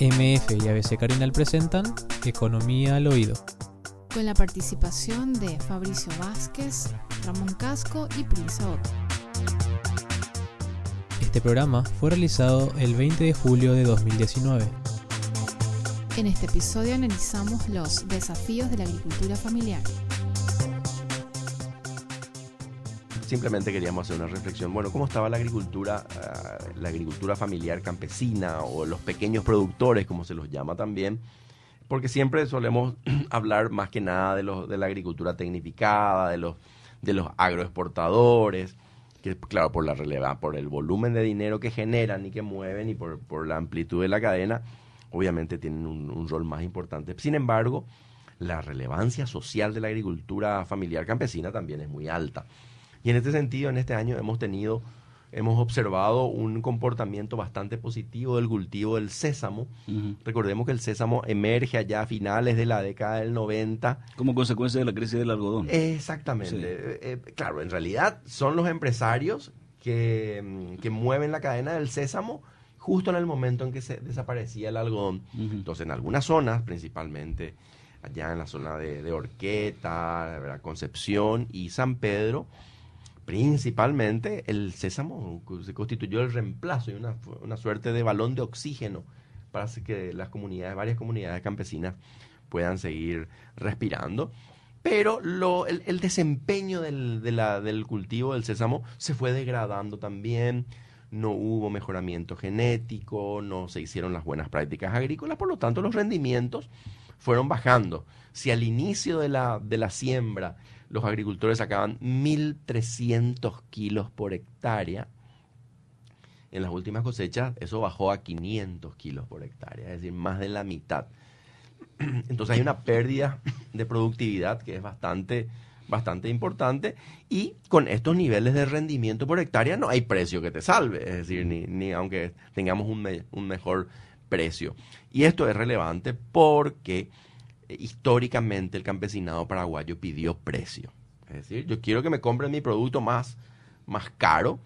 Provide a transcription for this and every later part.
MF y ABC Carinal presentan Economía al Oído. Con la participación de Fabricio Vázquez, Ramón Casco y Prince Otto. Este programa fue realizado el 20 de julio de 2019. En este episodio analizamos los desafíos de la agricultura familiar. Simplemente queríamos hacer una reflexión. Bueno, ¿cómo estaba la agricultura, uh, la agricultura familiar campesina o los pequeños productores, como se los llama también? Porque siempre solemos hablar más que nada de, los, de la agricultura tecnificada, de los, de los agroexportadores, que claro, por la relevancia, por el volumen de dinero que generan y que mueven y por, por la amplitud de la cadena, obviamente tienen un, un rol más importante. Sin embargo, la relevancia social de la agricultura familiar campesina también es muy alta. Y en este sentido, en este año hemos tenido, hemos observado un comportamiento bastante positivo del cultivo del sésamo. Recordemos que el sésamo emerge allá a finales de la década del 90. Como consecuencia de la crisis del algodón. Exactamente. Sí. Eh, eh, claro, en realidad son los empresarios que, mm, que mueven la cadena del sésamo justo en el momento en que se desaparecía el algodón. Entonces, en algunas zonas, principalmente allá en la zona de, de Orqueta. Concepción y San Pedro, principalmente el sésamo se constituyó el reemplazo y una, una suerte de balón de oxígeno para que las comunidades, varias comunidades campesinas puedan seguir respirando. Pero lo, el, el desempeño del, de la- del cultivo del sésamo se fue degradando también. No hubo mejoramiento genético, no se hicieron las buenas prácticas agrícolas, por lo tanto los rendimientos fueron bajando. Si al inicio de la, de la siembra los agricultores sacaban 1.300 kilos por hectárea, en las últimas cosechas eso bajó a 500 kilos por hectárea, es decir, más de la mitad. Entonces hay una pérdida de productividad que es bastante, bastante importante y con estos niveles de rendimiento por hectárea no hay precio que te salve, es decir, ni, ni aunque tengamos un, me- un mejor precio. Y esto es relevante porque históricamente el campesinado paraguayo pidió precio. Es decir, yo quiero que me compren mi producto más, más caro,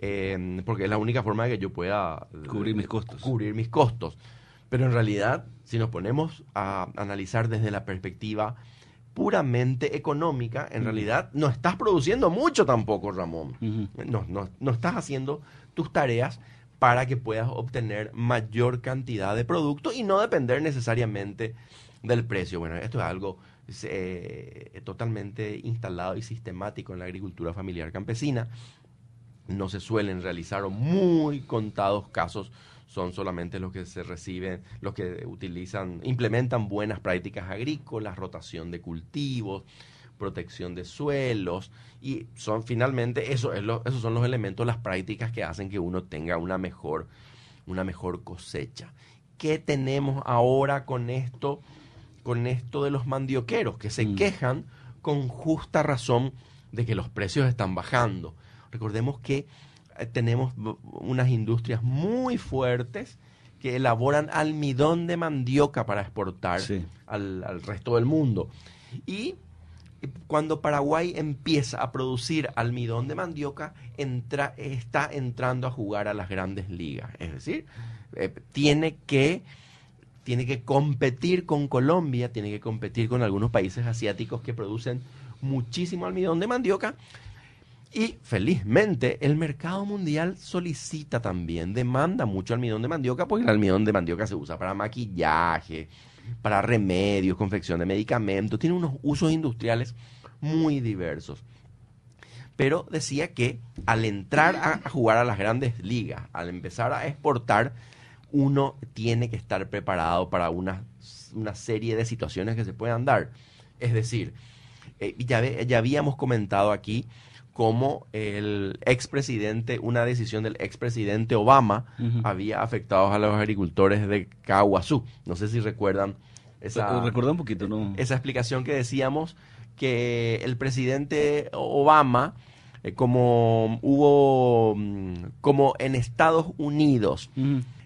eh, porque es la única forma de que yo pueda eh, Cubrir mis costos. Cubrir mis costos. Pero en realidad, si nos ponemos a analizar desde la perspectiva puramente económica, en realidad no estás produciendo mucho tampoco, Ramón. No, no, no estás haciendo tus tareas para que puedas obtener mayor cantidad de producto y no depender necesariamente del precio. Bueno, esto es algo eh, totalmente instalado y sistemático en la agricultura familiar campesina. No se suelen realizar muy contados casos son solamente los que se reciben, los que utilizan, implementan buenas prácticas agrícolas, rotación de cultivos, protección de suelos y son finalmente eso es lo- esos son los elementos, las prácticas que hacen que uno tenga una mejor una mejor cosecha. ¿Qué tenemos ahora con esto con esto de los mandioqueros que se Mm. quejan con justa razón de que los precios están bajando? Recordemos que eh, tenemos unas industrias muy fuertes que elaboran almidón de mandioca para exportar Sí. al, al resto del mundo. Y cuando Paraguay empieza a producir almidón de mandioca, entra, está entrando a jugar a las grandes ligas. Es decir, eh, tiene que tiene que competir con Colombia, tiene que competir con algunos países asiáticos que producen muchísimo almidón de mandioca. Y felizmente el mercado mundial solicita también, demanda mucho almidón de mandioca, porque el almidón de mandioca se usa para maquillaje, para remedios, confección de medicamentos, tiene unos usos industriales muy diversos. Pero decía que al entrar a, jugar a las grandes ligas, al empezar a exportar, uno tiene que estar preparado para una, una serie de situaciones que se puedan dar. Es decir, eh, ya, ya habíamos comentado aquí cómo el expresidente, una decisión del expresidente Obama había afectado a los agricultores de Caguazú. No sé si recuerdan esa, Recuerda un poquito, ¿no? esa explicación que decíamos que el presidente Obama, eh, como hubo, mm, como en Estados Unidos.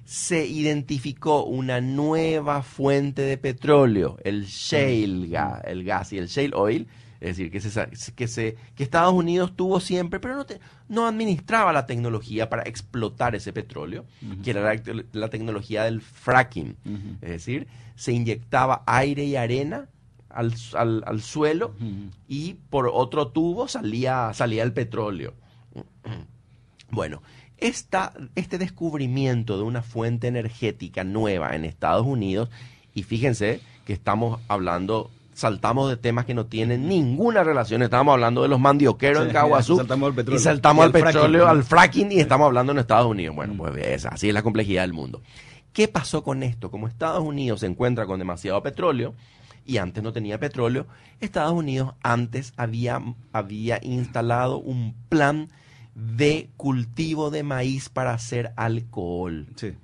Se identificó una nueva fuente de petróleo, el shale gas, el gas y el shale oil, Es decir, que, se, que, se, que Estados Unidos tuvo siempre, pero no, no administraba la tecnología para explotar ese petróleo, que era la, tecnología del fracking. Es decir, se inyectaba aire y arena al, al, suelo y por otro tubo salía, salía el petróleo. Bueno, esta, este descubrimiento de una fuente energética nueva en Estados Unidos, y fíjense que estamos hablando saltamos de temas que no tienen ninguna relación. Estamos hablando de los mandioqueros en Caguazú. Y saltamos al petróleo, al fracking, y estamos hablando en Estados Unidos. Bueno, pues así es la complejidad del mundo. ¿Qué pasó con esto? Como Estados Unidos se encuentra con demasiado petróleo, y antes no tenía petróleo, Estados Unidos antes había, había instalado un plan de cultivo de maíz para hacer alcohol. Sí.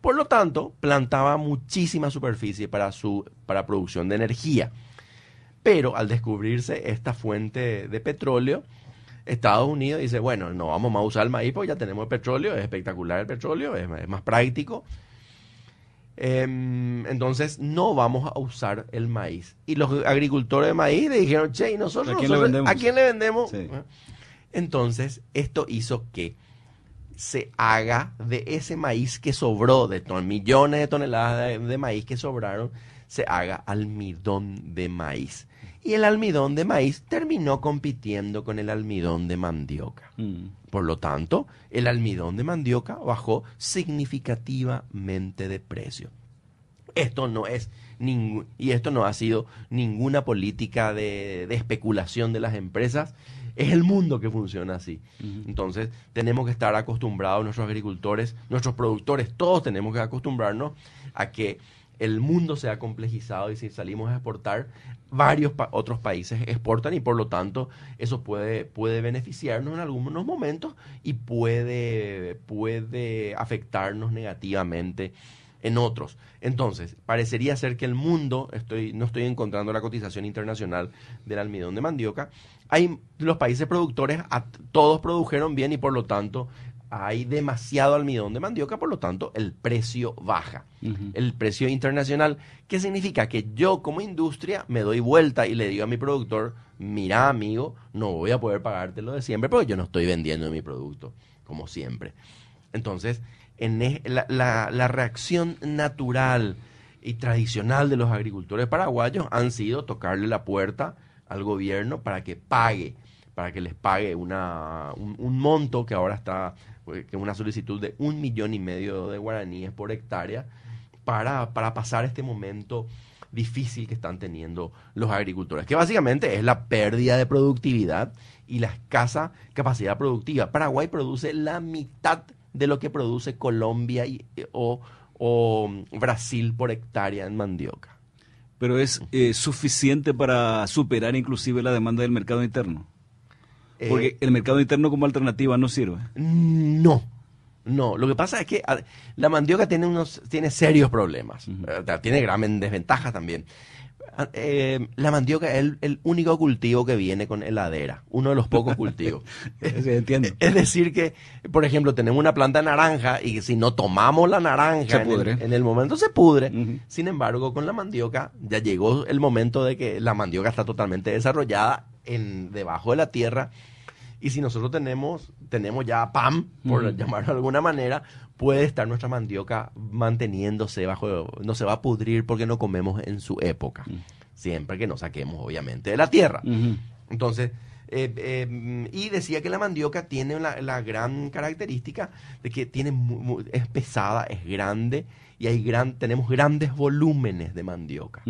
Por lo tanto, plantaba muchísima superficie para su para producción de energía. Pero al descubrirse esta fuente de petróleo, Estados Unidos dice, bueno, no vamos a usar el maíz porque ya tenemos el petróleo, es espectacular el petróleo, es, más práctico. Em, entonces no vamos a usar el maíz. Y los agricultores de maíz le dijeron, che, ¿y nosotros, ¿a quién, le, vendemos? Entonces esto hizo que se haga de ese maíz que sobró, de millones de toneladas de, maíz que sobraron, se haga almidón de maíz. Y el almidón de maíz terminó compitiendo con el almidón de mandioca. Mm. Por lo tanto, el almidón de mandioca bajó significativamente de precio. Esto no es ningún, y esto no ha sido ninguna política de, de especulación de las empresas, es el mundo que funciona así. Entonces, tenemos que estar acostumbrados, nuestros agricultores, nuestros productores, todos tenemos que acostumbrarnos a que el mundo se ha complejizado y si salimos a exportar, varios otros países exportan y por lo tanto eso puede, puede beneficiarnos en algunos momentos y puede, puede afectarnos negativamente en otros. Entonces, parecería ser que el mundo, estoy, no estoy encontrando la cotización internacional del almidón de mandioca, hay los países productores, todos produjeron bien y por lo tanto hay demasiado almidón de mandioca, por lo tanto el precio baja. El precio internacional, ¿qué significa? Que yo como industria me doy vuelta y le digo a mi productor, mira amigo, no voy a poder pagarte lo de siempre porque yo no estoy vendiendo mi producto, como siempre. Entonces, la, reacción natural y tradicional de los agricultores paraguayos han sido tocarle la puerta al gobierno para que pague, para que les pague una, un, monto que ahora está, pues, que es una solicitud de un millón y medio de guaraníes por hectárea, para, para pasar este momento difícil que están teniendo los agricultores, que básicamente es la pérdida de productividad y la escasa capacidad productiva. Paraguay produce la mitad de lo que produce Colombia y, o, o Brasil por hectárea en mandioca pero es eh, suficiente para superar inclusive la demanda del mercado interno. Porque eh, el mercado interno como alternativa no sirve. No, no. Lo que pasa es que la mandioca tiene unos tiene serios problemas. Tiene gran desventajas también. Ah, eh, la mandioca es el, único cultivo que viene con heladera, uno de los pocos cultivos. entiendo. Es decir que, por ejemplo, tenemos una planta naranja y si no tomamos la naranja en el, momento se pudre. Sin embargo, con la mandioca ya llegó el momento de que la mandioca está totalmente desarrollada en debajo de la tierra y si nosotros tenemos tenemos ya PAM, por llamarlo de alguna manera, puede estar nuestra mandioca manteniéndose bajo, no se va a pudrir porque no comemos en su época, mm. siempre que no saquemos obviamente de la tierra. Entonces, eh, eh, y decía que la mandioca tiene la, gran característica de que tiene es pesada, es grande y hay gran, tenemos grandes volúmenes de mandioca.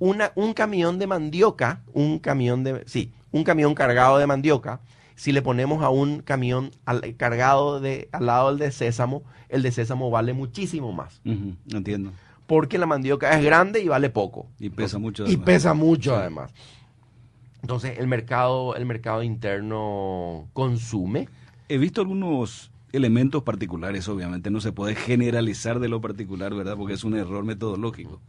Una, un camión de mandioca, un camión de, sí, un camión cargado de mandioca, si le ponemos a un camión cargado de, al lado del de sésamo, el de sésamo vale muchísimo más. entiendo. Porque la mandioca es grande y vale poco. Y pesa mucho. Y pesa mucho además. Entonces el mercado, el mercado interno consume. He visto algunos elementos particulares, obviamente, no se puede generalizar de lo particular, ¿verdad? Porque es un error metodológico.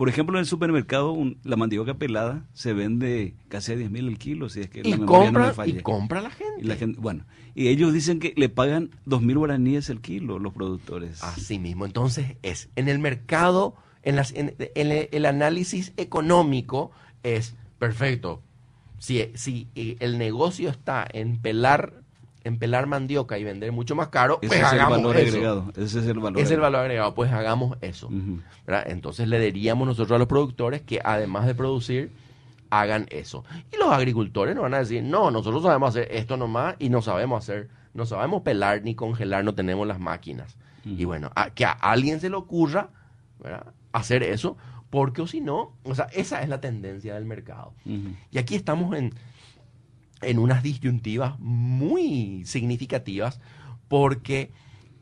Por ejemplo, en el supermercado la mandioca pelada se vende casi a 10 mil el kilo, si es que y compra, Y compra la gente. Y la gente. Bueno, y ellos dicen que le pagan 2 mil guaraníes el kilo los productores. Así mismo. Entonces, es en el mercado, en, las, en, el, análisis económico, es perfecto. Si, si eh, el negocio está en pelar en pelar mandioca y vender mucho más caro, Ese pues es el hagamos valor eso. agregado. Ese es el valor Es el agregado. valor agregado, pues hagamos eso. Entonces le diríamos nosotros a los productores que además de producir, hagan eso. Y los agricultores nos van a decir, no, nosotros sabemos hacer esto nomás y no sabemos hacer, no sabemos pelar ni congelar, no tenemos las máquinas. Y bueno, a- que a alguien se le ocurra ¿verdad? hacer eso, porque o si no, o sea, esa es la tendencia del mercado. Y aquí estamos en, en unas disyuntivas muy significativas porque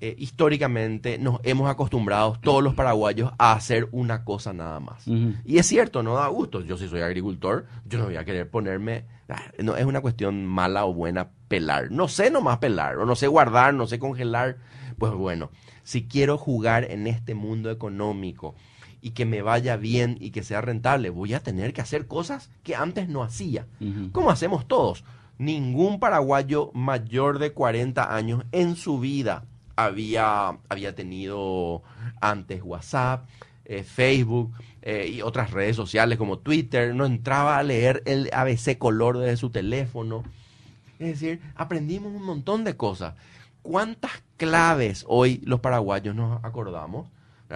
eh, históricamente nos hemos acostumbrado todos los paraguayos a hacer una cosa nada más. Y es cierto, no da gusto. Yo si soy agricultor, yo no voy a querer ponerme... ah, No es una cuestión mala o buena pelar. No sé nomás pelar, o no sé guardar, no sé congelar. Pues bueno, si quiero jugar en este mundo económico y que me vaya bien y que sea rentable, voy a tener que hacer cosas que antes no hacía. Como hacemos todos. Ningún paraguayo mayor de 40 años en su vida había, había tenido antes WhatsApp, eh, Facebook eh, y otras redes sociales como Twitter. No entraba a leer el ABC color desde su teléfono. Es decir, aprendimos un montón de cosas. ¿Cuántas claves hoy los paraguayos nos acordamos?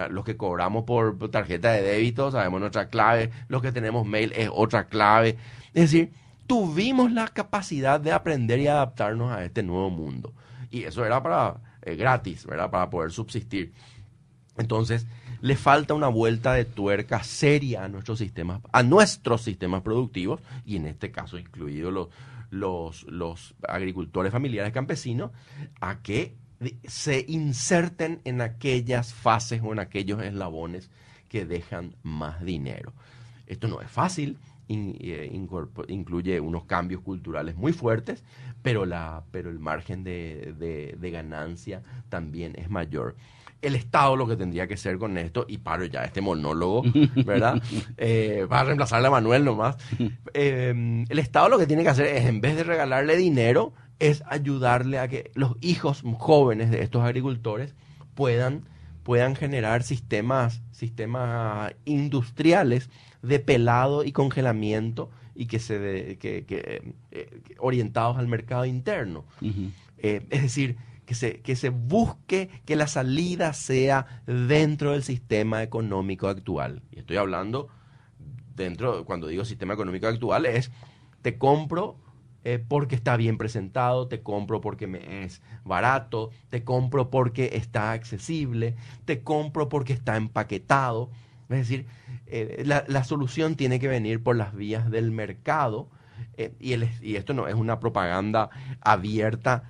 Los que cobramos por tarjeta de débito sabemos nuestra clave, los que tenemos mail es otra clave. Es decir, tuvimos la capacidad de aprender y adaptarnos a este nuevo mundo. Y eso era para eh, gratis, ¿verdad? Para poder subsistir. Entonces, le falta una vuelta de tuerca seria a nuestros sistemas, a nuestros sistemas productivos, y en este caso incluidos los, los, los agricultores familiares campesinos, a que se inserten en aquellas fases o en aquellos eslabones que dejan más dinero. Esto no es fácil, in- eh, incluye unos cambios culturales muy fuertes, pero, la, pero el margen de, de- de ganancia también es mayor. El Estado lo que tendría que hacer con esto, y paro ya este monólogo, ¿verdad? Eh, va a reemplazarle a Manuel nomás. Eh, el Estado lo que tiene que hacer es, en vez de regalarle dinero, es ayudarle a que los hijos jóvenes de estos agricultores puedan, puedan generar sistemas, sistemas industriales de pelado y congelamiento y que se de- que, que, eh, que orientados al mercado interno. Eh, es decir, que se, que se busque que la salida sea dentro del sistema económico actual. Y estoy hablando dentro, cuando digo sistema económico actual, es te compro eh, porque está bien presentado, te compro porque me es barato, te compro porque está accesible, te compro porque está empaquetado. Es decir, eh, la, la solución tiene que venir por las vías del mercado eh, y, el- y esto no es una propaganda abierta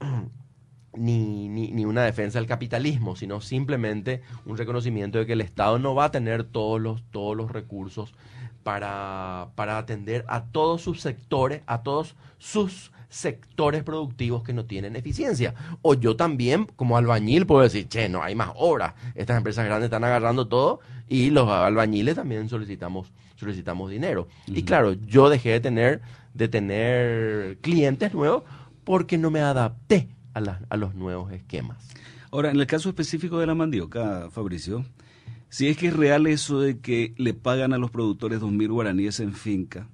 ni, ni, ni una defensa del capitalismo, sino simplemente un reconocimiento de que el Estado no va a tener todos los, todos los recursos para, para atender a todos sus sectores, a todos sus sectores productivos que no tienen eficiencia. O yo también, como albañil, puedo decir, che, no hay más obras. Estas empresas grandes están agarrando todo y los albañiles también solicitamos, solicitamos dinero. Y claro, yo dejé de tener, de tener clientes nuevos porque no me adapté a, la- a los nuevos esquemas. Ahora, en el caso específico de la mandioca, Fabricio, si es que es real eso de que le pagan a los productores 2.000 guaraníes en finca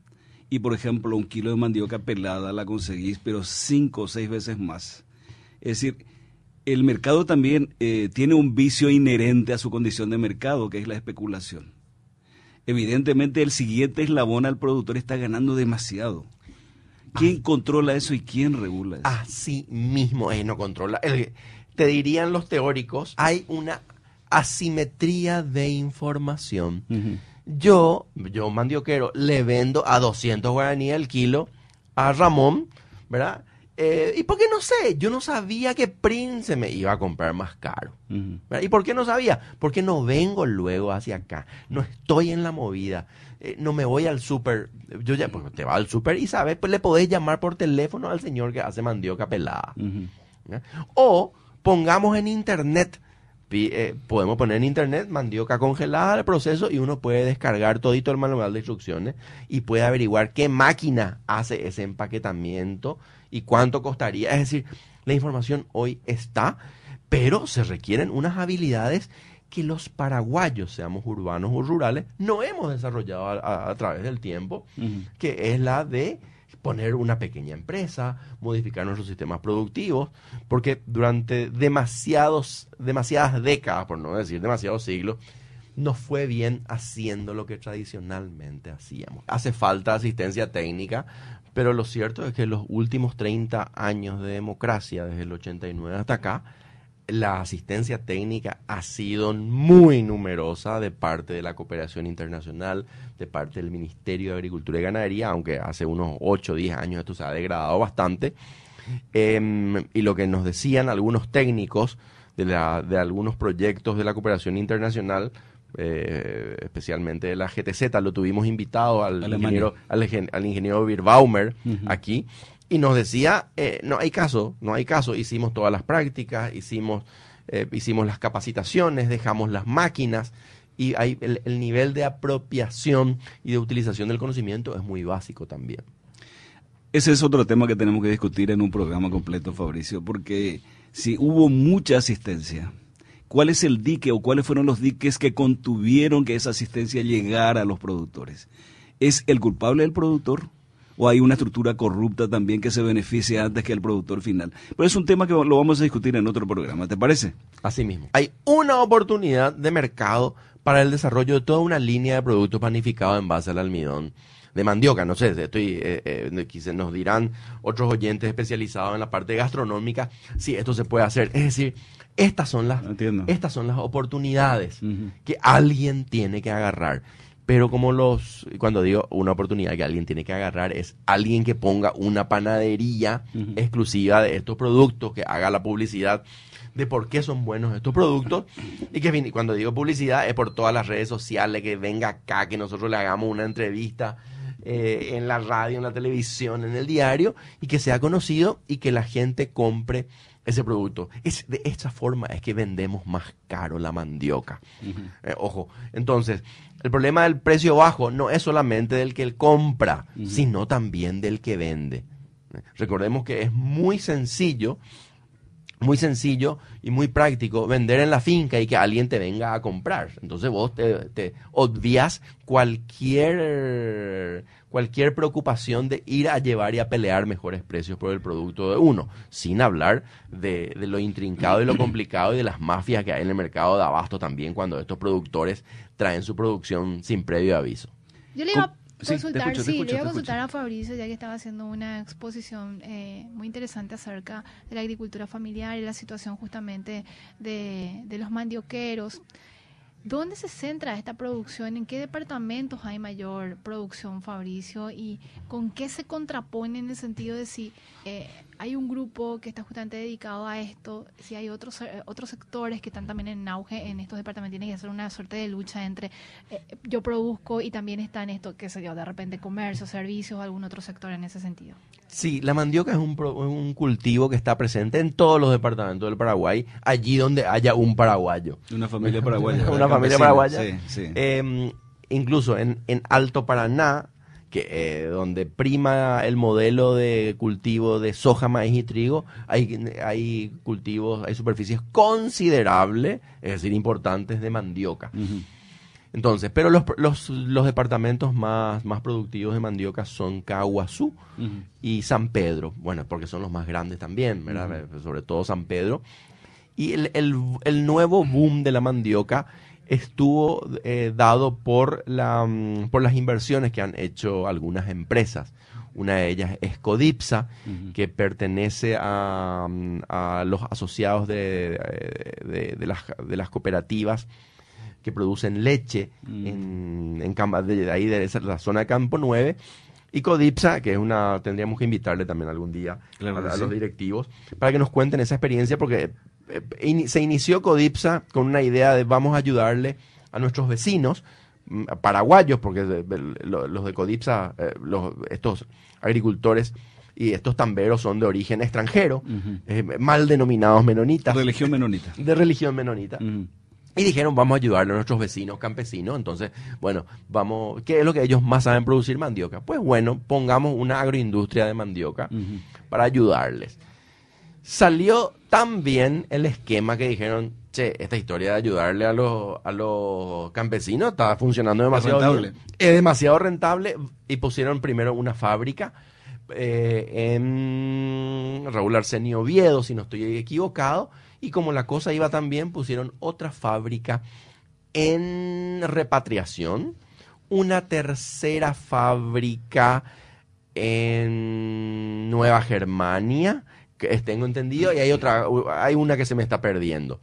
y, por ejemplo, un kilo de mandioca pelada la conseguís, pero cinco o seis veces más. Es decir, el mercado también eh, tiene un vicio inherente a su condición de mercado, que es la especulación. Evidentemente, el siguiente eslabón al productor está ganando demasiado. ¿Quién controla eso y quién regula eso? Así mismo es, no controla. El- te dirían los teóricos, hay una asimetría de información. Yo, yo mandioquero, le vendo a 200 guaraníes el kilo a Ramón, ¿verdad? Eh, ¿Y por qué no sé? Yo no sabía que Prince me iba a comprar más caro. ¿Y por qué no sabía? Porque no vengo luego hacia acá, no estoy en la movida, eh, no me voy al súper, yo ya, pues te va al súper y sabes, pues le podés llamar por teléfono al señor que hace mandioca pelada. O pongamos en internet, eh, podemos poner en internet mandioca congelada el proceso y uno puede descargar todito el manual de instrucciones y puede averiguar qué máquina hace ese empaquetamiento y cuánto costaría. Es decir, la información hoy está, pero se requieren unas habilidades que los paraguayos, seamos urbanos o rurales, no hemos desarrollado a, a- a través del tiempo, que es la de poner una pequeña empresa, modificar nuestros sistemas productivos, porque durante demasiados, demasiadas décadas, por no decir demasiados siglos, nos fue bien haciendo lo que tradicionalmente hacíamos. Hace falta asistencia técnica, pero lo cierto es que los últimos 30 años de democracia, desde el 89 hasta acá, la asistencia técnica ha sido muy numerosa de parte de la cooperación internacional, de parte del Ministerio de Agricultura y Ganadería, aunque hace unos 8 o 10 años esto se ha degradado bastante. Em, y lo que nos decían algunos técnicos de, la, de algunos proyectos de la cooperación internacional, eh, especialmente de la GTZ, lo tuvimos invitado al Alemania. ingeniero, al, ingen- al ingeniero Birbaumer aquí, y nos decía, eh, no hay caso, no hay caso, hicimos todas las prácticas, hicimos, eh, hicimos las capacitaciones, dejamos las máquinas, y hay, el, el nivel de apropiación y de utilización del conocimiento es muy básico también. Ese es otro tema que tenemos que discutir en un programa completo, Fabricio, porque si hubo mucha asistencia, ¿cuál es el dique o cuáles fueron los diques que contuvieron que esa asistencia llegara a los productores? ¿Es el culpable el productor? ¿O hay una estructura corrupta también que se beneficia antes que el productor final? Pero es un tema que lo vamos a discutir en otro programa, ¿te parece? Así mismo. Hay una oportunidad de mercado para el desarrollo de toda una línea de productos panificados en base al almidón de mandioca. No sé, estoy, eh, eh, quizás nos dirán otros oyentes especializados en la parte gastronómica si esto se puede hacer. Es decir, estas son las, Entiendo. estas son las oportunidades que alguien tiene que agarrar. Pero como los, cuando digo una oportunidad que alguien tiene que agarrar, es alguien que ponga una panadería exclusiva de estos productos, que haga la publicidad de por qué son buenos estos productos y que cuando digo publicidad es por todas las redes sociales, que venga acá, que nosotros le hagamos una entrevista eh, en la radio, en la televisión, en el diario y que sea conocido y que la gente compre ese producto. Es de esta forma es que vendemos más caro la mandioca. Eh, ojo, entonces, el problema del precio bajo no es solamente del que compra, sino también del que vende. Recordemos que es muy sencillo, muy sencillo y muy práctico vender en la finca y que alguien te venga a comprar. Entonces vos te, te obvias cualquier, cualquier preocupación de ir a llevar y a pelear mejores precios por el producto de uno, sin hablar de, de lo intrincado y lo complicado y de las mafias que hay en el mercado de abasto también cuando estos productores traen su producción sin previo aviso. Yo le iba te consultar, escucho, te sí, escucho, le iba a consultar escucho. a Fabricio, ya que estaba haciendo una exposición eh, muy interesante acerca de la agricultura familiar y la situación justamente de, de los mandioqueros. ¿Dónde se centra esta producción? ¿En qué departamentos hay mayor producción, Fabricio? ¿Y con qué se contrapone en el sentido de si eh, hay un grupo que está justamente dedicado a esto, si hay otros eh, otros sectores que están también en auge en estos departamentos? Tiene que hacer una suerte de lucha entre eh, yo produzco y también está en esto, qué sé yo, de repente comercio, servicios, algún otro sector en ese sentido. Sí, la mandioca es un, pro- un cultivo que está presente en todos los departamentos del Paraguay, allí donde haya un paraguayo. Una familia paraguaya. Una familia Campesina. paraguaya. Sí, sí. Eh, incluso en, en Alto Paraná, que, eh, donde prima el modelo de cultivo de soja, maíz y trigo, hay, hay cultivos, hay superficies considerables, es decir, importantes de mandioca. Entonces, pero los, los, los departamentos más, más productivos de mandioca son Caguazú Ujú. y San Pedro, bueno, porque son los más grandes también, ¿verdad? Sobre todo San Pedro. Y el, el- el nuevo boom de la mandioca estuvo eh, dado por, la, mm, por las inversiones que han hecho algunas empresas. Una de ellas es Codipsa, que pertenece a, mm, a los asociados de, de- de las, de las cooperativas que producen leche Mm. en, en de ahí de esa- la zona de Campo 9 y Codipsa, que es una, tendríamos que invitarle también algún día Claro a, que a sí. los directivos para que nos cuenten esa experiencia, porque eh, se inició Codipsa con una idea de vamos a ayudarle a nuestros vecinos mm, paraguayos, porque los de Codipsa, eh, los, estos agricultores y estos tamberos son de origen extranjero, eh, mal denominados menonitas, Religión menonita. de religión menonita. Y dijeron, vamos a ayudarle a nuestros vecinos campesinos. Entonces, bueno, vamos, ¿qué es lo que ellos más saben producir? Mandioca. Pues bueno, pongamos una agroindustria de mandioca para ayudarles. Salió tan bien el esquema que dijeron, che, esta historia de ayudarle a los, a los campesinos está funcionando demasiado rentable. bien. Es demasiado rentable y pusieron primero una fábrica eh, en Raúl Arsenio Oviedo, si no estoy equivocado, y como la cosa iba tan bien, pusieron otra fábrica en repatriación, una tercera fábrica en Nueva Germania, que tengo entendido, y hay otra, hay una que se me está perdiendo.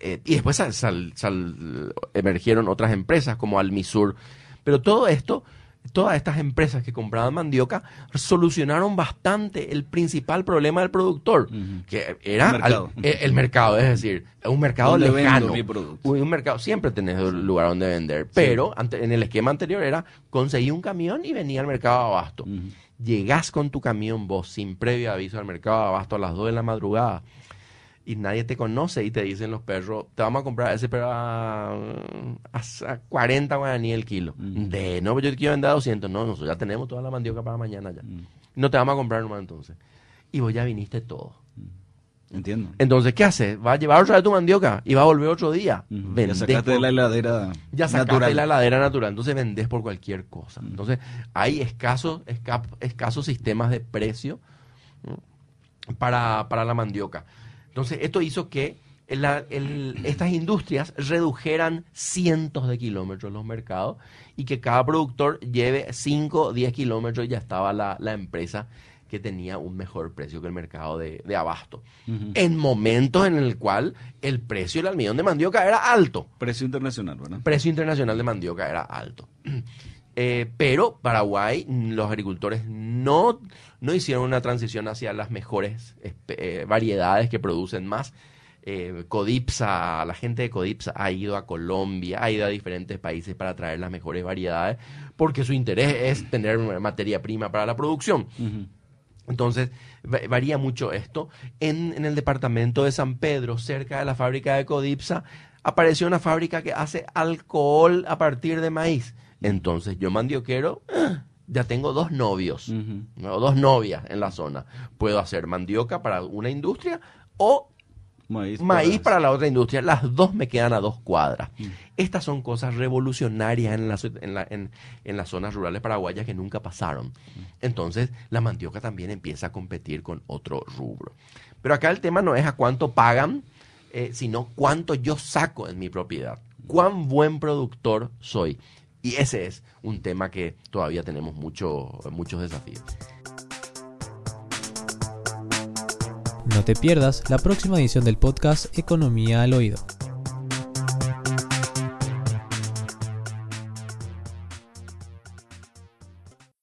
Eh, y después sal- sal- sal- emergieron otras empresas como Almisur. Pero todo esto, todas estas empresas que compraban mandioca solucionaron bastante el principal problema del productor, que era El mercado. al- eh, el mercado, es decir, un mercado ¿Dónde vendo lejano. Un mercado, siempre tenés un lugar donde vender, pero ante- en el esquema anterior era conseguir un camión y venía al mercado abasto. Ujú. Llegás con tu camión vos sin previo aviso al mercado de abasto a las 2 de la madrugada y nadie te conoce y te dicen los perros, te vamos a comprar ese perro a, a, a 40 guaraní el kilo. Ujú. De, no, yo te quiero vender a 200. No, nosotros ya tenemos toda la mandioca para mañana ya. Mm. No te vamos a comprar nomás entonces. Y vos ya viniste todo. Entiendo. Entonces, ¿qué haces? ¿Vas a llevar otra vez tu mandioca y va a volver otro día? Ujú. Ya Vendés sacaste de la heladera ya sacaste natural. la ladera natural, entonces vendés por cualquier cosa. Entonces, hay escasos, esca- escasos sistemas de precio ¿no? para, para la mandioca. Entonces, esto hizo que la- el- estas industrias redujeran cientos de kilómetros los mercados y que cada productor lleve 5 o 10 kilómetros y ya estaba la, la empresa que tenía un mejor precio que el mercado de, de abasto. En momentos en el cual el precio del almidón de mandioca era alto Precio internacional, ¿verdad? precio internacional de mandioca era alto. Eh, pero Paraguay, los agricultores no, no hicieron una transición hacia las mejores eh, variedades que producen más. Eh, Codipsa, la gente de Codipsa ha ido a Colombia, ha ido a diferentes países para traer las mejores variedades, porque su interés es tener materia prima para la producción. Ujú. Entonces, va- varía mucho esto. En, en el departamento de San Pedro, cerca de la fábrica de Codipsa, apareció una fábrica que hace alcohol a partir de maíz. Entonces, yo mandioquero, ¡ah! ya tengo dos novios. ¿no? dos novias en la zona. Puedo hacer mandioca para una industria o Maíz, maíz para- para la otra industria. Las dos me quedan a dos cuadras. Estas son cosas revolucionarias en, las- en, la- en- en las zonas rurales paraguayas que nunca pasaron. Entonces, la mandioca también empieza a competir con otro rubro. Pero acá el tema no es a cuánto pagan, eh, sino cuánto yo saco en mi propiedad. Cuán buen productor soy. Y ese es un tema que todavía tenemos mucho, muchos desafíos. No te pierdas la próxima edición del podcast Economía al Oído.